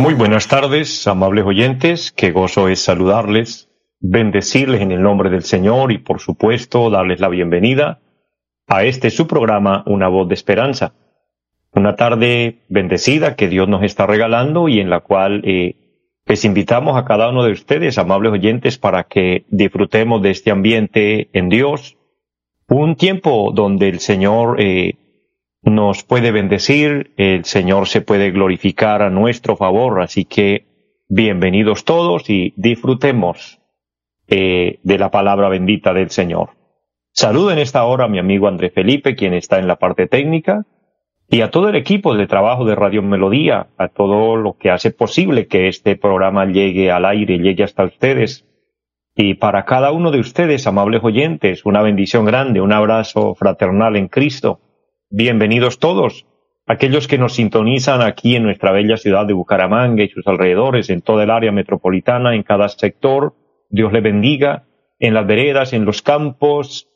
Muy buenas tardes, amables oyentes, qué gozo es saludarles, bendecirles en el nombre del Señor y por supuesto darles la bienvenida a este su programa Una voz de esperanza. Una tarde bendecida que Dios nos está regalando y en la cual eh, les invitamos a cada uno de ustedes, amables oyentes, para que disfrutemos de este ambiente en Dios, un tiempo donde el Señor eh, nos puede bendecir, el Señor se puede glorificar a nuestro favor, así que bienvenidos todos y disfrutemos eh, de la palabra bendita del Señor. Saludo en esta hora a mi amigo André Felipe, quien está en la parte técnica, y a todo el equipo de trabajo de Radio Melodía, a todo lo que hace posible que este programa llegue al aire, llegue hasta ustedes. Y para cada uno de ustedes, amables oyentes, una bendición grande, un abrazo fraternal en Cristo Bienvenidos todos, aquellos que nos sintonizan aquí en nuestra bella ciudad de Bucaramanga y sus alrededores, en toda el área metropolitana, en cada sector. Dios le bendiga, en las veredas, en los campos,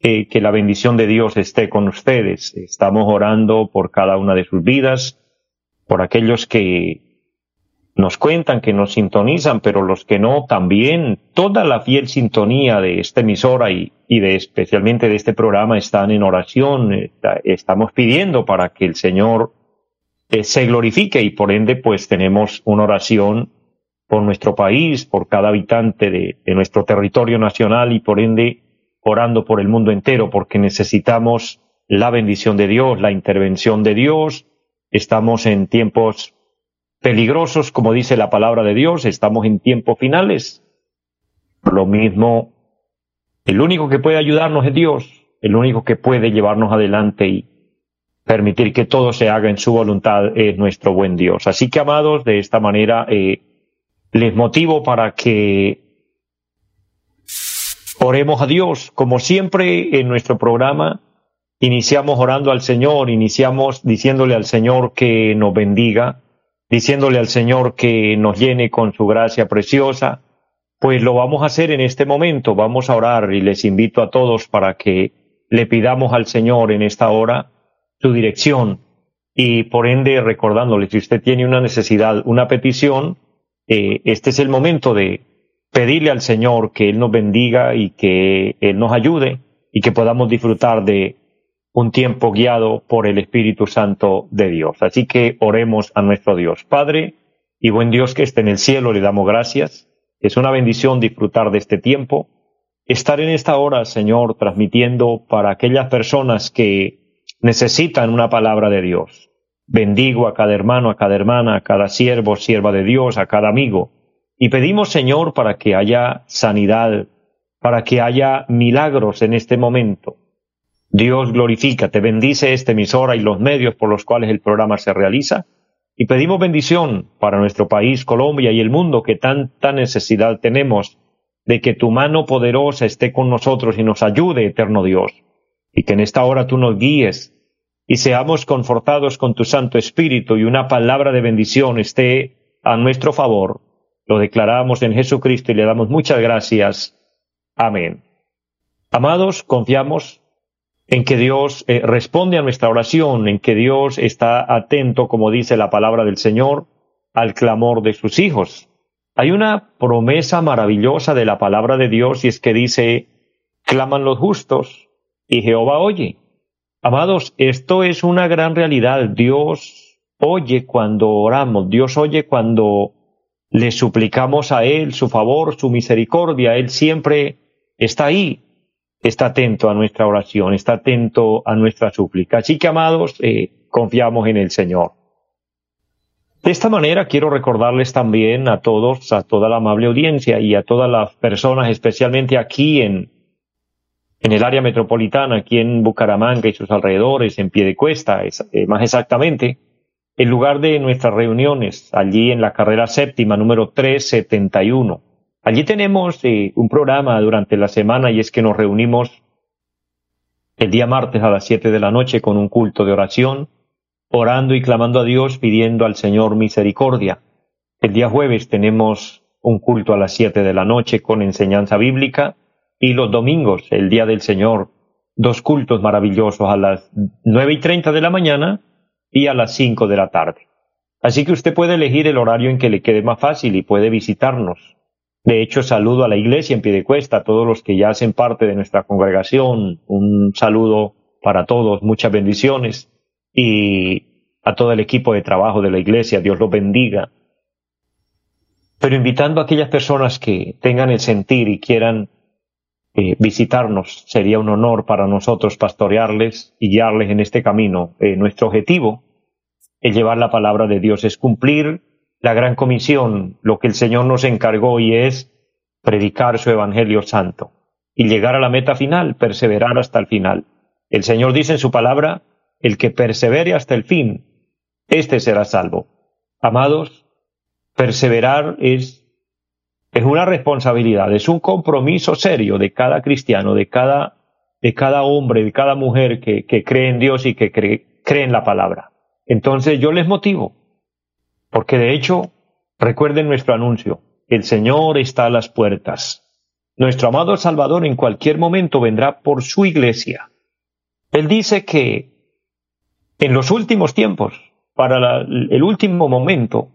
eh, que la bendición de Dios esté con ustedes. Estamos orando por cada una de sus vidas, por aquellos que nos cuentan, que nos sintonizan, pero los que no, también toda la fiel sintonía de esta emisora y, y de especialmente de este programa están en oración. Eh, estamos pidiendo para que el Señor eh, se glorifique y por ende pues tenemos una oración por nuestro país, por cada habitante de, de nuestro territorio nacional y por ende orando por el mundo entero porque necesitamos la bendición de Dios, la intervención de Dios. Estamos en tiempos peligrosos, como dice la palabra de Dios, estamos en tiempos finales. Lo mismo, el único que puede ayudarnos es Dios, el único que puede llevarnos adelante y permitir que todo se haga en su voluntad es nuestro buen Dios. Así que, amados, de esta manera eh, les motivo para que oremos a Dios. Como siempre en nuestro programa, iniciamos orando al Señor, iniciamos diciéndole al Señor que nos bendiga, diciéndole al Señor que nos llene con su gracia preciosa, pues lo vamos a hacer en este momento, vamos a orar y les invito a todos para que le pidamos al Señor en esta hora su dirección. Y por ende recordándole si usted tiene una necesidad, una petición, eh, este es el momento de pedirle al Señor que Él nos bendiga y que Él nos ayude y que podamos disfrutar de un tiempo guiado por el Espíritu Santo de Dios. Así que oremos a nuestro Dios. Padre y buen Dios que esté en el cielo, le damos gracias. Es una bendición disfrutar de este tiempo. Estar en esta hora, Señor, transmitiendo para aquellas personas que necesitan una palabra de Dios. Bendigo a cada hermano, a cada hermana, a cada siervo, sierva de Dios, a cada amigo. Y pedimos, Señor, para que haya sanidad, para que haya milagros en este momento Dios glorifica, te bendice esta emisora y los medios por los cuales el programa se realiza. Y pedimos bendición para nuestro país, Colombia y el mundo que tanta necesidad tenemos de que tu mano poderosa esté con nosotros y nos ayude, eterno Dios. Y que en esta hora tú nos guíes y seamos confortados con tu Santo Espíritu y una palabra de bendición esté a nuestro favor. Lo declaramos en Jesucristo y le damos muchas gracias. Amén. Amados, confiamos en que Dios eh, responde a nuestra oración, en que Dios está atento, como dice la palabra del Señor, al clamor de sus hijos. Hay una promesa maravillosa de la palabra de Dios y es que dice, claman los justos y Jehová oye. Amados, esto es una gran realidad. Dios oye cuando oramos, Dios oye cuando le suplicamos a Él su favor, su misericordia. Él siempre está ahí está atento a nuestra oración, está atento a nuestra súplica. Así que, amados, eh, confiamos en el Señor. De esta manera quiero recordarles también a todos, a toda la amable audiencia y a todas las personas, especialmente aquí en, el área metropolitana, aquí en Bucaramanga y sus alrededores, en pie de cuesta, eh, más exactamente, el lugar de nuestras reuniones, allí en la carrera séptima, número 371. Allí tenemos eh, un programa durante la semana y es que nos reunimos el día martes a las 7 de la noche con un culto de oración, orando y clamando a Dios, pidiendo al Señor misericordia. El día jueves tenemos un culto a las 7 de la noche con enseñanza bíblica y los domingos, el día del Señor, dos cultos maravillosos a las nueve y treinta de la mañana y a las cinco de la tarde. Así que usted puede elegir el horario en que le quede más fácil y puede visitarnos. De hecho, saludo a la iglesia en Piedecuesta, a todos los que ya hacen parte de nuestra congregación. Un saludo para todos, muchas bendiciones. Y a todo el equipo de trabajo de la iglesia, Dios los bendiga. Pero invitando a aquellas personas que tengan el sentir y quieran eh, visitarnos. Sería un honor para nosotros pastorearles y guiarles en este camino. Eh, nuestro objetivo es llevar la palabra de Dios, es cumplir la gran comisión, lo que el Señor nos encargó y es predicar su Evangelio Santo y llegar a la meta final, perseverar hasta el final. El Señor dice en su palabra, el que persevere hasta el fin, éste será salvo. Amados, perseverar es es una responsabilidad, es un compromiso serio de cada cristiano, de cada, de cada hombre, de cada mujer que, que cree en Dios y que cree, cree en la palabra. Entonces yo les motivo, porque de hecho, recuerden nuestro anuncio, el Señor está a las puertas. Nuestro amado Salvador en cualquier momento vendrá por su iglesia. Él dice que en los últimos tiempos, para el último momento,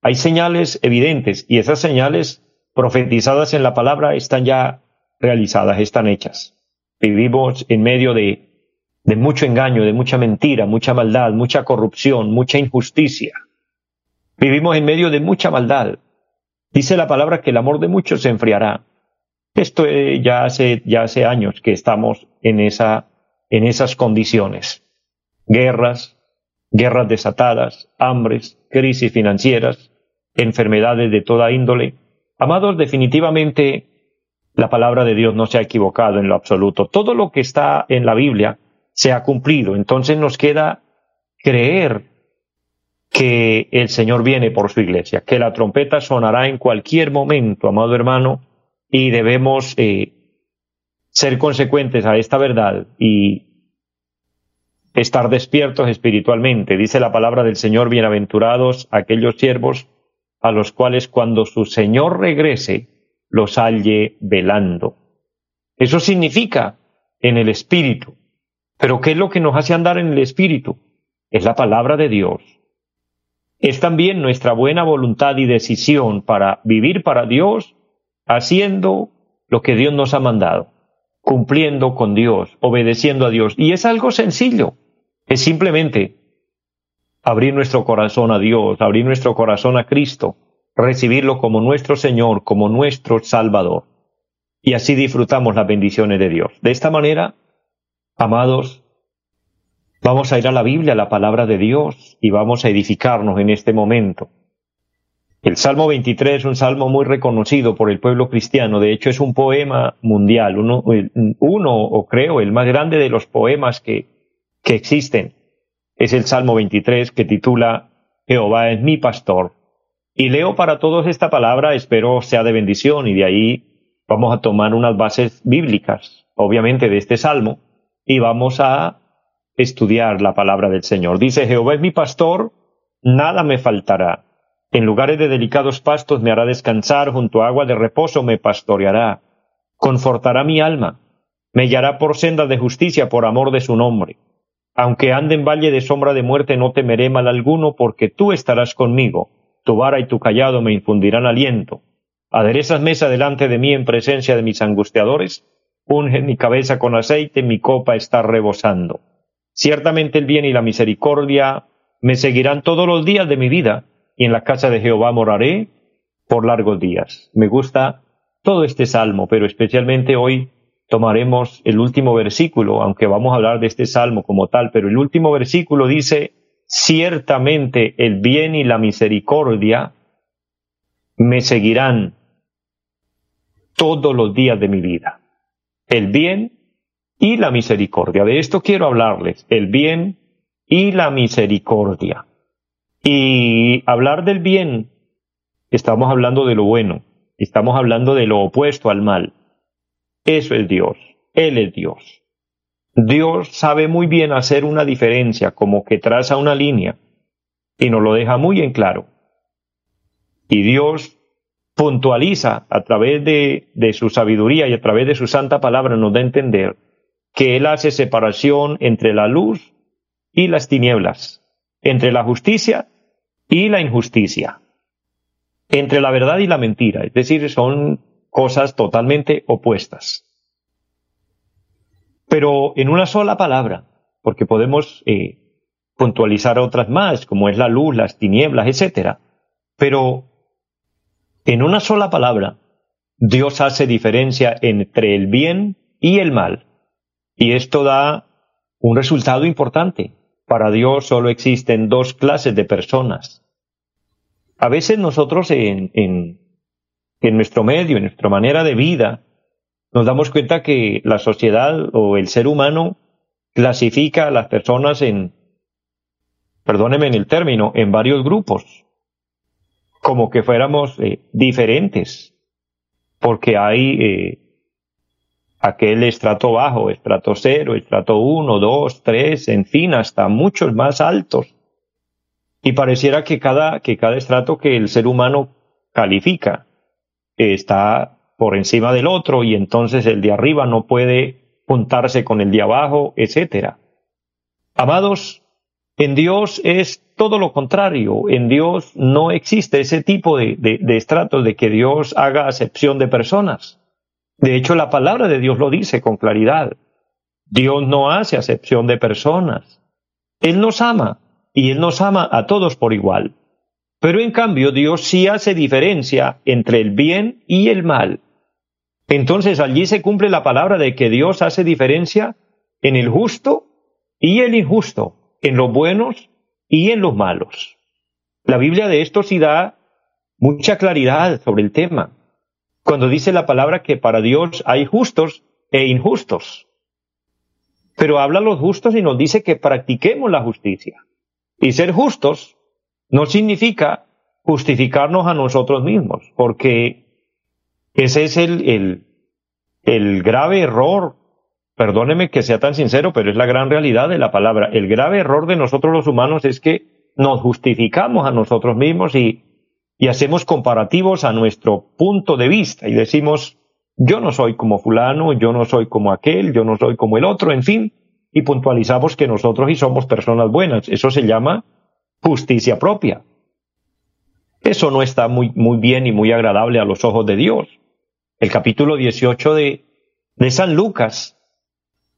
hay señales evidentes y esas señales profetizadas en la palabra están ya realizadas, están hechas. Vivimos en medio de, de mucho engaño, de mucha mentira, mucha maldad, mucha corrupción, mucha injusticia. Vivimos en medio de mucha maldad. Dice la palabra que el amor de muchos se enfriará. Esto eh, ya hace, ya hace años que estamos en, esa, en esas condiciones. Guerras, guerras desatadas, hambres, crisis financieras, enfermedades de toda índole, Amados, definitivamente la palabra de Dios no se ha equivocado en lo absoluto. Todo lo que está en la Biblia se ha cumplido. Entonces nos queda creer que el Señor viene por su iglesia, que la trompeta sonará en cualquier momento, amado hermano, y debemos eh, ser consecuentes a esta verdad y estar despiertos espiritualmente. Dice la palabra del Señor, bienaventurados aquellos siervos a los cuales cuando su Señor regrese los halle velando. Eso significa en el Espíritu. Pero ¿qué es lo que nos hace andar en el Espíritu? Es la palabra de Dios. Es también nuestra buena voluntad y decisión para vivir para Dios, haciendo lo que Dios nos ha mandado, cumpliendo con Dios, obedeciendo a Dios. Y es algo sencillo. Es simplemente abrir nuestro corazón a Dios, abrir nuestro corazón a Cristo, recibirlo como nuestro Señor, como nuestro Salvador. Y así disfrutamos las bendiciones de Dios. De esta manera, amados, vamos a ir a la Biblia, a la palabra de Dios, y vamos a edificarnos en este momento. El Salmo 23 es un salmo muy reconocido por el pueblo cristiano, de hecho es un poema mundial, uno, uno o creo el más grande de los poemas que, que existen es el Salmo 23 que titula Jehová es mi pastor. Y leo para todos esta palabra, espero sea de bendición y de ahí vamos a tomar unas bases bíblicas, obviamente de este Salmo, y vamos a estudiar la palabra del Señor. Dice, Jehová es mi pastor, nada me faltará. En lugares de delicados pastos me hará descansar, junto a agua de reposo me pastoreará. Confortará mi alma, me guiará por sendas de justicia por amor de su nombre. Aunque ande en valle de sombra de muerte, no temeré mal alguno, porque tú estarás conmigo. Tu vara y tu callado me infundirán aliento. Aderezas mesa delante de mí en presencia de mis angustiadores. Unge mi cabeza con aceite, mi copa está rebosando. Ciertamente el bien y la misericordia me seguirán todos los días de mi vida, y en la casa de Jehová moraré por largos días. Me gusta todo este salmo, pero especialmente hoy tomaremos el último versículo, aunque vamos a hablar de este salmo como tal, pero el último versículo dice, ciertamente el bien y la misericordia me seguirán todos los días de mi vida. El bien y la misericordia. De esto quiero hablarles, el bien y la misericordia. Y hablar del bien, estamos hablando de lo bueno, estamos hablando de lo opuesto al mal. Eso es Dios, Él es Dios. Dios sabe muy bien hacer una diferencia, como que traza una línea, y nos lo deja muy en claro. Y Dios puntualiza a través de, de su sabiduría y a través de su santa palabra, nos da a entender que Él hace separación entre la luz y las tinieblas, entre la justicia y la injusticia, entre la verdad y la mentira, es decir, son cosas totalmente opuestas. Pero en una sola palabra, porque podemos eh, puntualizar otras más, como es la luz, las tinieblas, etc. Pero en una sola palabra, Dios hace diferencia entre el bien y el mal. Y esto da un resultado importante. Para Dios solo existen dos clases de personas. A veces nosotros en, en, nuestro medio, en nuestra manera de vida, nos damos cuenta que la sociedad o el ser humano clasifica a las personas en, perdóneme en el término, en varios grupos, como que fuéramos eh, diferentes, porque hay eh, aquel estrato bajo, estrato cero, estrato uno, dos, tres, en fin, hasta muchos más altos. Y pareciera que cada, que cada estrato que el ser humano califica está por encima del otro y entonces el de arriba no puede juntarse con el de abajo, etcétera. Amados, en Dios es todo lo contrario. En Dios no existe ese tipo de, de, de estratos de que Dios haga acepción de personas. De hecho, la palabra de Dios lo dice con claridad. Dios no hace acepción de personas. Él nos ama y Él nos ama a todos por igual. Pero en cambio Dios sí hace diferencia entre el bien y el mal. Entonces allí se cumple la palabra de que Dios hace diferencia en el justo y el injusto, en los buenos y en los malos. La Biblia de esto sí da mucha claridad sobre el tema cuando dice la palabra que para Dios hay justos e injustos. Pero habla los justos y nos dice que practiquemos la justicia. Y ser justos no significa justificarnos a nosotros mismos, porque ese es el, el, el grave error, perdóneme que sea tan sincero, pero es la gran realidad de la palabra. El grave error de nosotros los humanos es que nos justificamos a nosotros mismos y y hacemos comparativos a nuestro punto de vista y decimos, yo no soy como fulano, yo no soy como aquel, yo no soy como el otro, en fin, y puntualizamos que nosotros y somos personas buenas. Eso se llama justicia propia. Eso no está muy, muy bien y muy agradable a los ojos de Dios. El capítulo 18 de, de San Lucas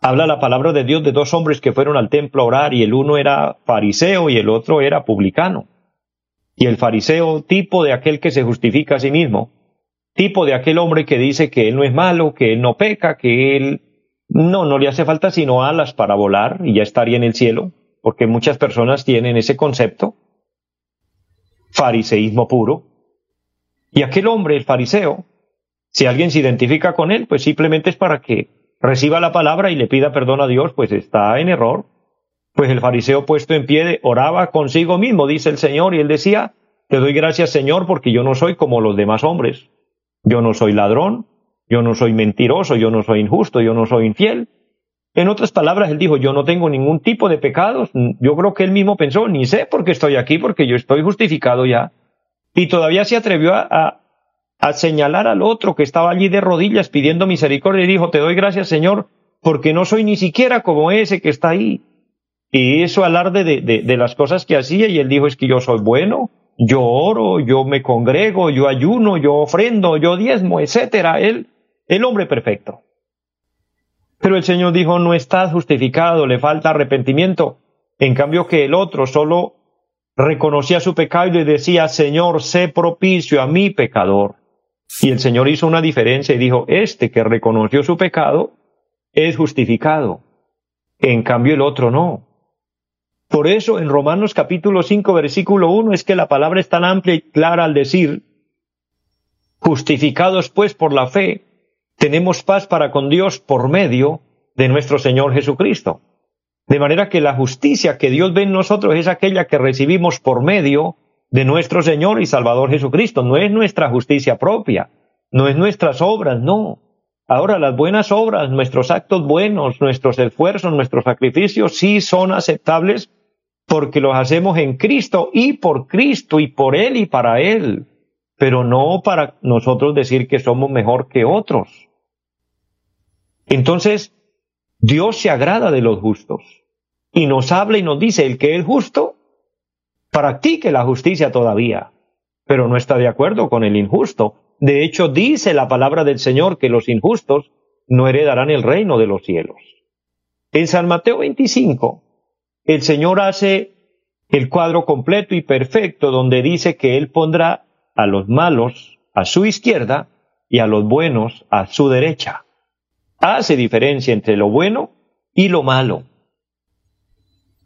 habla la palabra de Dios de dos hombres que fueron al templo a orar y el uno era fariseo y el otro era publicano. Y el fariseo, tipo de aquel que se justifica a sí mismo, tipo de aquel hombre que dice que él no es malo, que él no peca, que él no, no le hace falta sino alas para volar y ya estaría en el cielo, porque muchas personas tienen ese concepto, fariseísmo puro. Y aquel hombre, el fariseo, si alguien se identifica con él, pues simplemente es para que reciba la palabra y le pida perdón a Dios, pues está en error. Pues el fariseo puesto en pie oraba consigo mismo, dice el Señor, y él decía, te doy gracias Señor porque yo no soy como los demás hombres. Yo no soy ladrón, yo no soy mentiroso, yo no soy injusto, yo no soy infiel. En otras palabras, él dijo, yo no tengo ningún tipo de pecados. Yo creo que él mismo pensó, ni sé por qué estoy aquí, porque yo estoy justificado ya. Y todavía se atrevió a, a, señalar al otro que estaba allí de rodillas pidiendo misericordia y dijo, te doy gracias Señor, porque no soy ni siquiera como ese que está ahí. Y eso alarde de, las cosas que hacía y él dijo es que yo soy bueno, yo oro, yo me congrego, yo ayuno, yo ofrendo, yo diezmo, etcétera. Él, el hombre perfecto. Pero el Señor dijo, no estás justificado, le falta arrepentimiento. En cambio que el otro solo reconocía su pecado y decía, Señor, sé propicio a mi pecador. Y el Señor hizo una diferencia y dijo, este que reconoció su pecado es justificado. En cambio el otro no. Por eso en Romanos capítulo 5 versículo 1 es que la palabra es tan amplia y clara al decir, justificados pues por la fe, tenemos paz para con Dios por medio de nuestro Señor Jesucristo. De manera que la justicia que Dios ve en nosotros es aquella que recibimos por medio de nuestro Señor y Salvador Jesucristo. No es nuestra justicia propia, no es nuestras obras, no. Ahora las buenas obras, nuestros actos buenos, nuestros esfuerzos, nuestros sacrificios sí son aceptables porque los hacemos en Cristo y por Cristo y por Él y para Él, pero no para nosotros decir que somos mejor que otros. Entonces, Dios se agrada de los justos y nos habla y nos dice, el que es justo, practique la justicia todavía, pero no está de acuerdo con el injusto. De hecho, dice la palabra del Señor que los injustos no heredarán el reino de los cielos. En San Mateo 25, el Señor hace el cuadro completo y perfecto donde dice que Él pondrá a los malos a su izquierda y a los buenos a su derecha. Hace diferencia entre lo bueno y lo malo.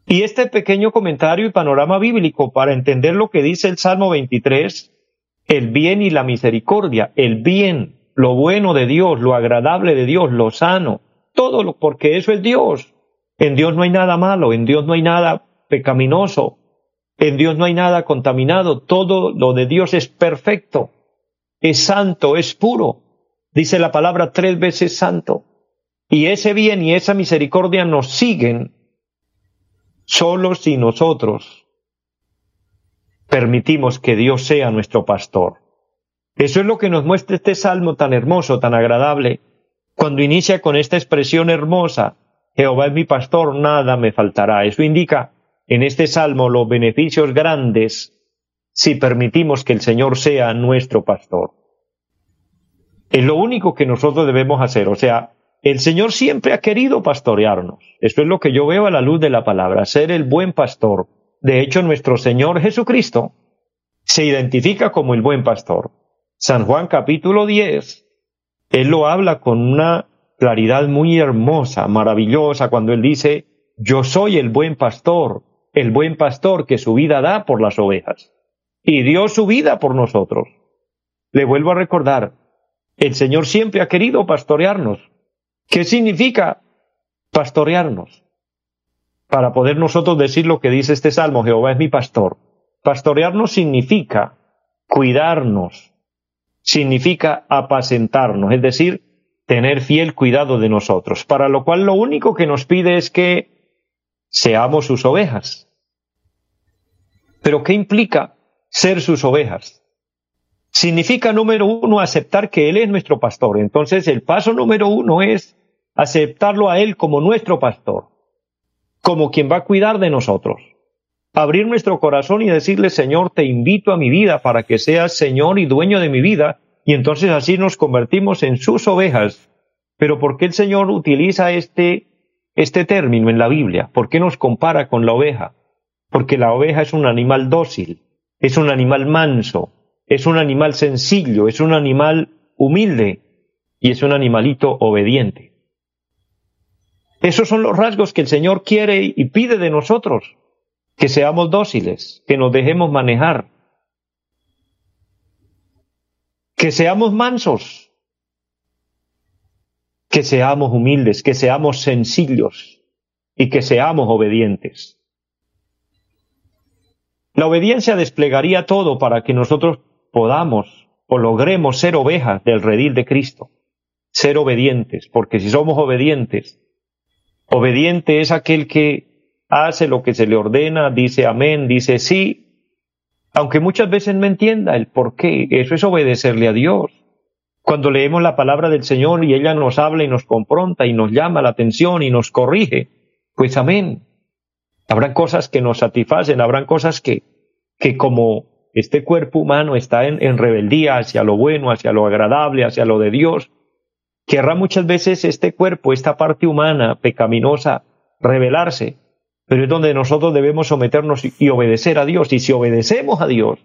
Y este pequeño comentario y panorama bíblico para entender lo que dice el Salmo 23, el bien y la misericordia, el bien, lo bueno de Dios, lo agradable de Dios, lo sano, todo lo, porque eso es Dios. En Dios no hay nada malo, en Dios no hay nada pecaminoso, en Dios no hay nada contaminado, todo lo de Dios es perfecto, es santo, es puro. Dice la palabra tres veces santo. Y ese bien y esa misericordia nos siguen solo si nosotros permitimos que Dios sea nuestro pastor. Eso es lo que nos muestra este salmo tan hermoso, tan agradable, cuando inicia con esta expresión hermosa, Jehová es mi pastor, nada me faltará. Eso indica en este salmo los beneficios grandes si permitimos que el Señor sea nuestro pastor. Es lo único que nosotros debemos hacer. O sea, el Señor siempre ha querido pastorearnos. Eso es lo que yo veo a la luz de la palabra, ser el buen pastor. De hecho, nuestro Señor Jesucristo se identifica como el buen pastor. San Juan capítulo 10, Él lo habla con una claridad muy hermosa, maravillosa, cuando él dice, yo soy el buen pastor, el buen pastor que su vida da por las ovejas. Y dio su vida por nosotros. Le vuelvo a recordar, el Señor siempre ha querido pastorearnos. ¿Qué significa pastorearnos? Para poder nosotros decir lo que dice este salmo, Jehová es mi pastor. Pastorearnos significa cuidarnos, significa apacentarnos, es decir, tener fiel cuidado de nosotros, para lo cual lo único que nos pide es que seamos sus ovejas. Pero ¿qué implica ser sus ovejas? Significa, número uno, aceptar que Él es nuestro pastor. Entonces, el paso número uno es aceptarlo a Él como nuestro pastor, como quien va a cuidar de nosotros. Abrir nuestro corazón y decirle, Señor, te invito a mi vida para que seas Señor y dueño de mi vida y entonces así nos convertimos en sus ovejas. Pero ¿por qué el Señor utiliza este, este término en la Biblia? ¿Por qué nos compara con la oveja? Porque la oveja es un animal dócil, es un animal manso, es un animal sencillo, es un animal humilde y es un animalito obediente. Esos son los rasgos que el Señor quiere y pide de nosotros, que seamos dóciles, que nos dejemos manejar, que seamos mansos, que seamos humildes, que seamos sencillos y que seamos obedientes. La obediencia desplegaría todo para que nosotros podamos o logremos ser ovejas del redil de Cristo, ser obedientes, porque si somos obedientes, obediente es aquel que hace lo que se le ordena, dice amén, dice sí, aunque muchas veces no entienda el por qué, eso es obedecerle a Dios. Cuando leemos la palabra del Señor y ella nos habla y nos confronta y nos llama la atención y nos corrige, pues amén. Habrán cosas que nos satisfacen, habrán cosas que, que como este cuerpo humano está en, en rebeldía hacia lo bueno, hacia lo agradable, hacia lo de Dios, querrá muchas veces este cuerpo, esta parte humana pecaminosa, rebelarse pero es donde nosotros debemos someternos y obedecer a Dios. Y si obedecemos a Dios,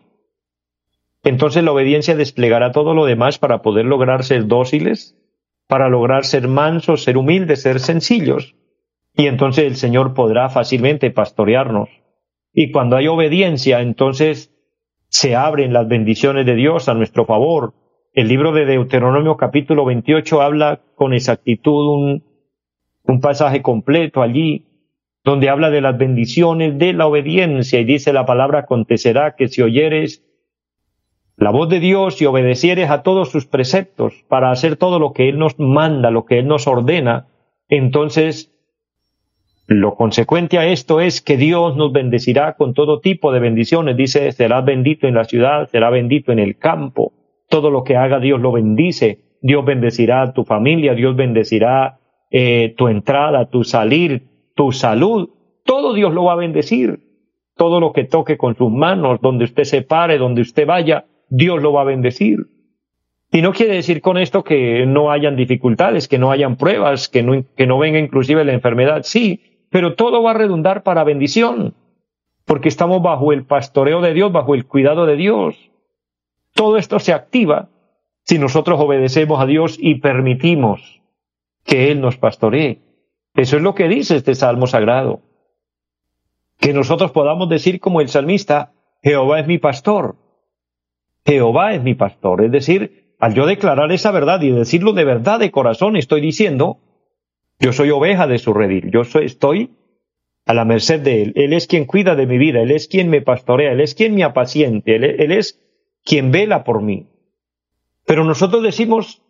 entonces la obediencia desplegará todo lo demás para poder lograr ser dóciles, para lograr ser mansos, ser humildes, ser sencillos. Y entonces el Señor podrá fácilmente pastorearnos. Y cuando hay obediencia, entonces se abren las bendiciones de Dios a nuestro favor. El libro de Deuteronomio capítulo 28 habla con exactitud un, un pasaje completo allí donde habla de las bendiciones de la obediencia y dice la palabra acontecerá que si oyeres la voz de Dios y obedecieres a todos sus preceptos para hacer todo lo que Él nos manda, lo que Él nos ordena, entonces lo consecuente a esto es que Dios nos bendecirá con todo tipo de bendiciones. Dice, serás bendito en la ciudad, será bendito en el campo. Todo lo que haga Dios lo bendice. Dios bendecirá a tu familia, Dios bendecirá eh, tu entrada, tu salir, tu salud, todo Dios lo va a bendecir. Todo lo que toque con sus manos, donde usted se pare, donde usted vaya, Dios lo va a bendecir. Y no quiere decir con esto que no hayan dificultades, que no hayan pruebas, que no, venga inclusive la enfermedad. Sí, pero todo va a redundar para bendición, porque estamos bajo el pastoreo de Dios, bajo el cuidado de Dios. Todo esto se activa si nosotros obedecemos a Dios y permitimos que Él nos pastoree. Eso es lo que dice este salmo sagrado. Que nosotros podamos decir como el salmista, Jehová es mi pastor. Jehová es mi pastor. Es decir, al yo declarar esa verdad y decirlo de verdad de corazón, estoy diciendo, yo soy oveja de su redil, yo soy, estoy a la merced de Él. Él es quien cuida de mi vida, Él es quien me pastorea, Él es quien me apaciente, Él, él es quien vela por mí. Pero nosotros decimos,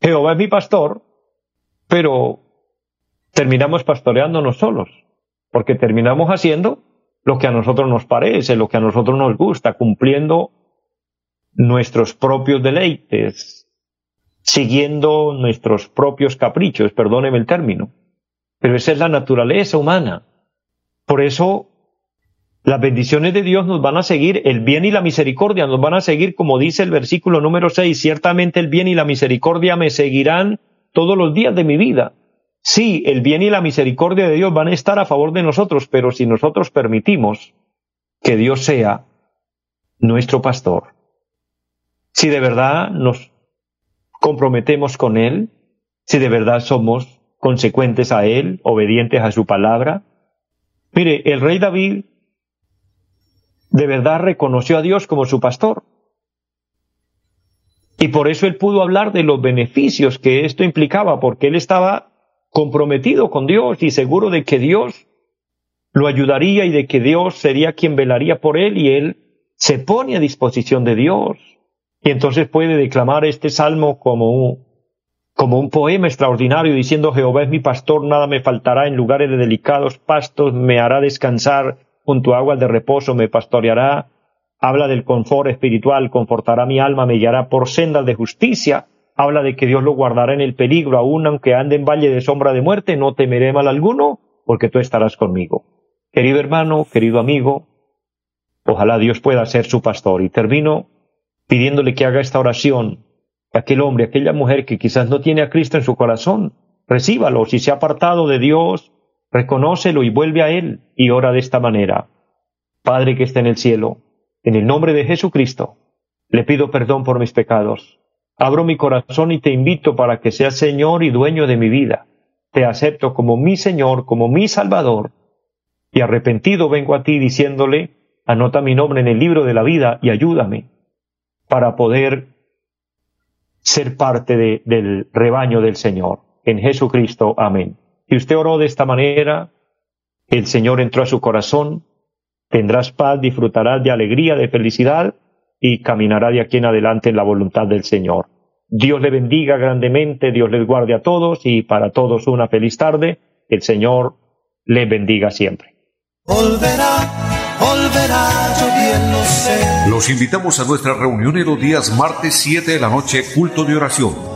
Jehová es mi pastor, pero terminamos pastoreándonos solos, porque terminamos haciendo lo que a nosotros nos parece, lo que a nosotros nos gusta, cumpliendo nuestros propios deleites, siguiendo nuestros propios caprichos, perdóneme el término. Pero esa es la naturaleza humana. Por eso las bendiciones de Dios nos van a seguir, el bien y la misericordia nos van a seguir, como dice el versículo número 6, ciertamente el bien y la misericordia me seguirán todos los días de mi vida. Sí, el bien y la misericordia de Dios van a estar a favor de nosotros, pero si nosotros permitimos que Dios sea nuestro pastor, si de verdad nos comprometemos con Él, si de verdad somos consecuentes a Él, obedientes a su palabra. Mire, el rey David de verdad reconoció a Dios como su pastor. Y por eso él pudo hablar de los beneficios que esto implicaba, porque él estaba comprometido con Dios y seguro de que Dios lo ayudaría y de que Dios sería quien velaría por él y él se pone a disposición de Dios. Y entonces puede declamar este salmo como un, como un poema extraordinario diciendo Jehová es mi pastor, nada me faltará, en lugares de delicados pastos me hará descansar, junto a aguas de reposo me pastoreará. Habla del confort espiritual, confortará mi alma, me guiará por sendas de justicia habla de que Dios lo guardará en el peligro, aun aunque ande en valle de sombra de muerte, no temeré mal alguno, porque tú estarás conmigo. Querido hermano, querido amigo, ojalá Dios pueda ser su pastor. Y termino pidiéndole que haga esta oración. Aquel hombre, aquella mujer que quizás no tiene a Cristo en su corazón, recíbalo. Si se ha apartado de Dios, reconócelo y vuelve a Él y ora de esta manera. Padre que está en el cielo, en el nombre de Jesucristo, le pido perdón por mis pecados Abro mi corazón y te invito para que seas Señor y dueño de mi vida. Te acepto como mi Señor, como mi Salvador. Y arrepentido vengo a ti diciéndole, anota mi nombre en el libro de la vida y ayúdame para poder ser parte del rebaño del Señor. En Jesucristo, amén. Si usted oró de esta manera, el Señor entró a su corazón, tendrás paz, disfrutarás de alegría, de felicidad, y caminará de aquí en adelante en la voluntad del Señor. Dios le bendiga grandemente, Dios les guarde a todos y para todos una feliz tarde. El Señor le bendiga siempre. Los invitamos a nuestra reunión en los días martes 7 de la noche, culto de oración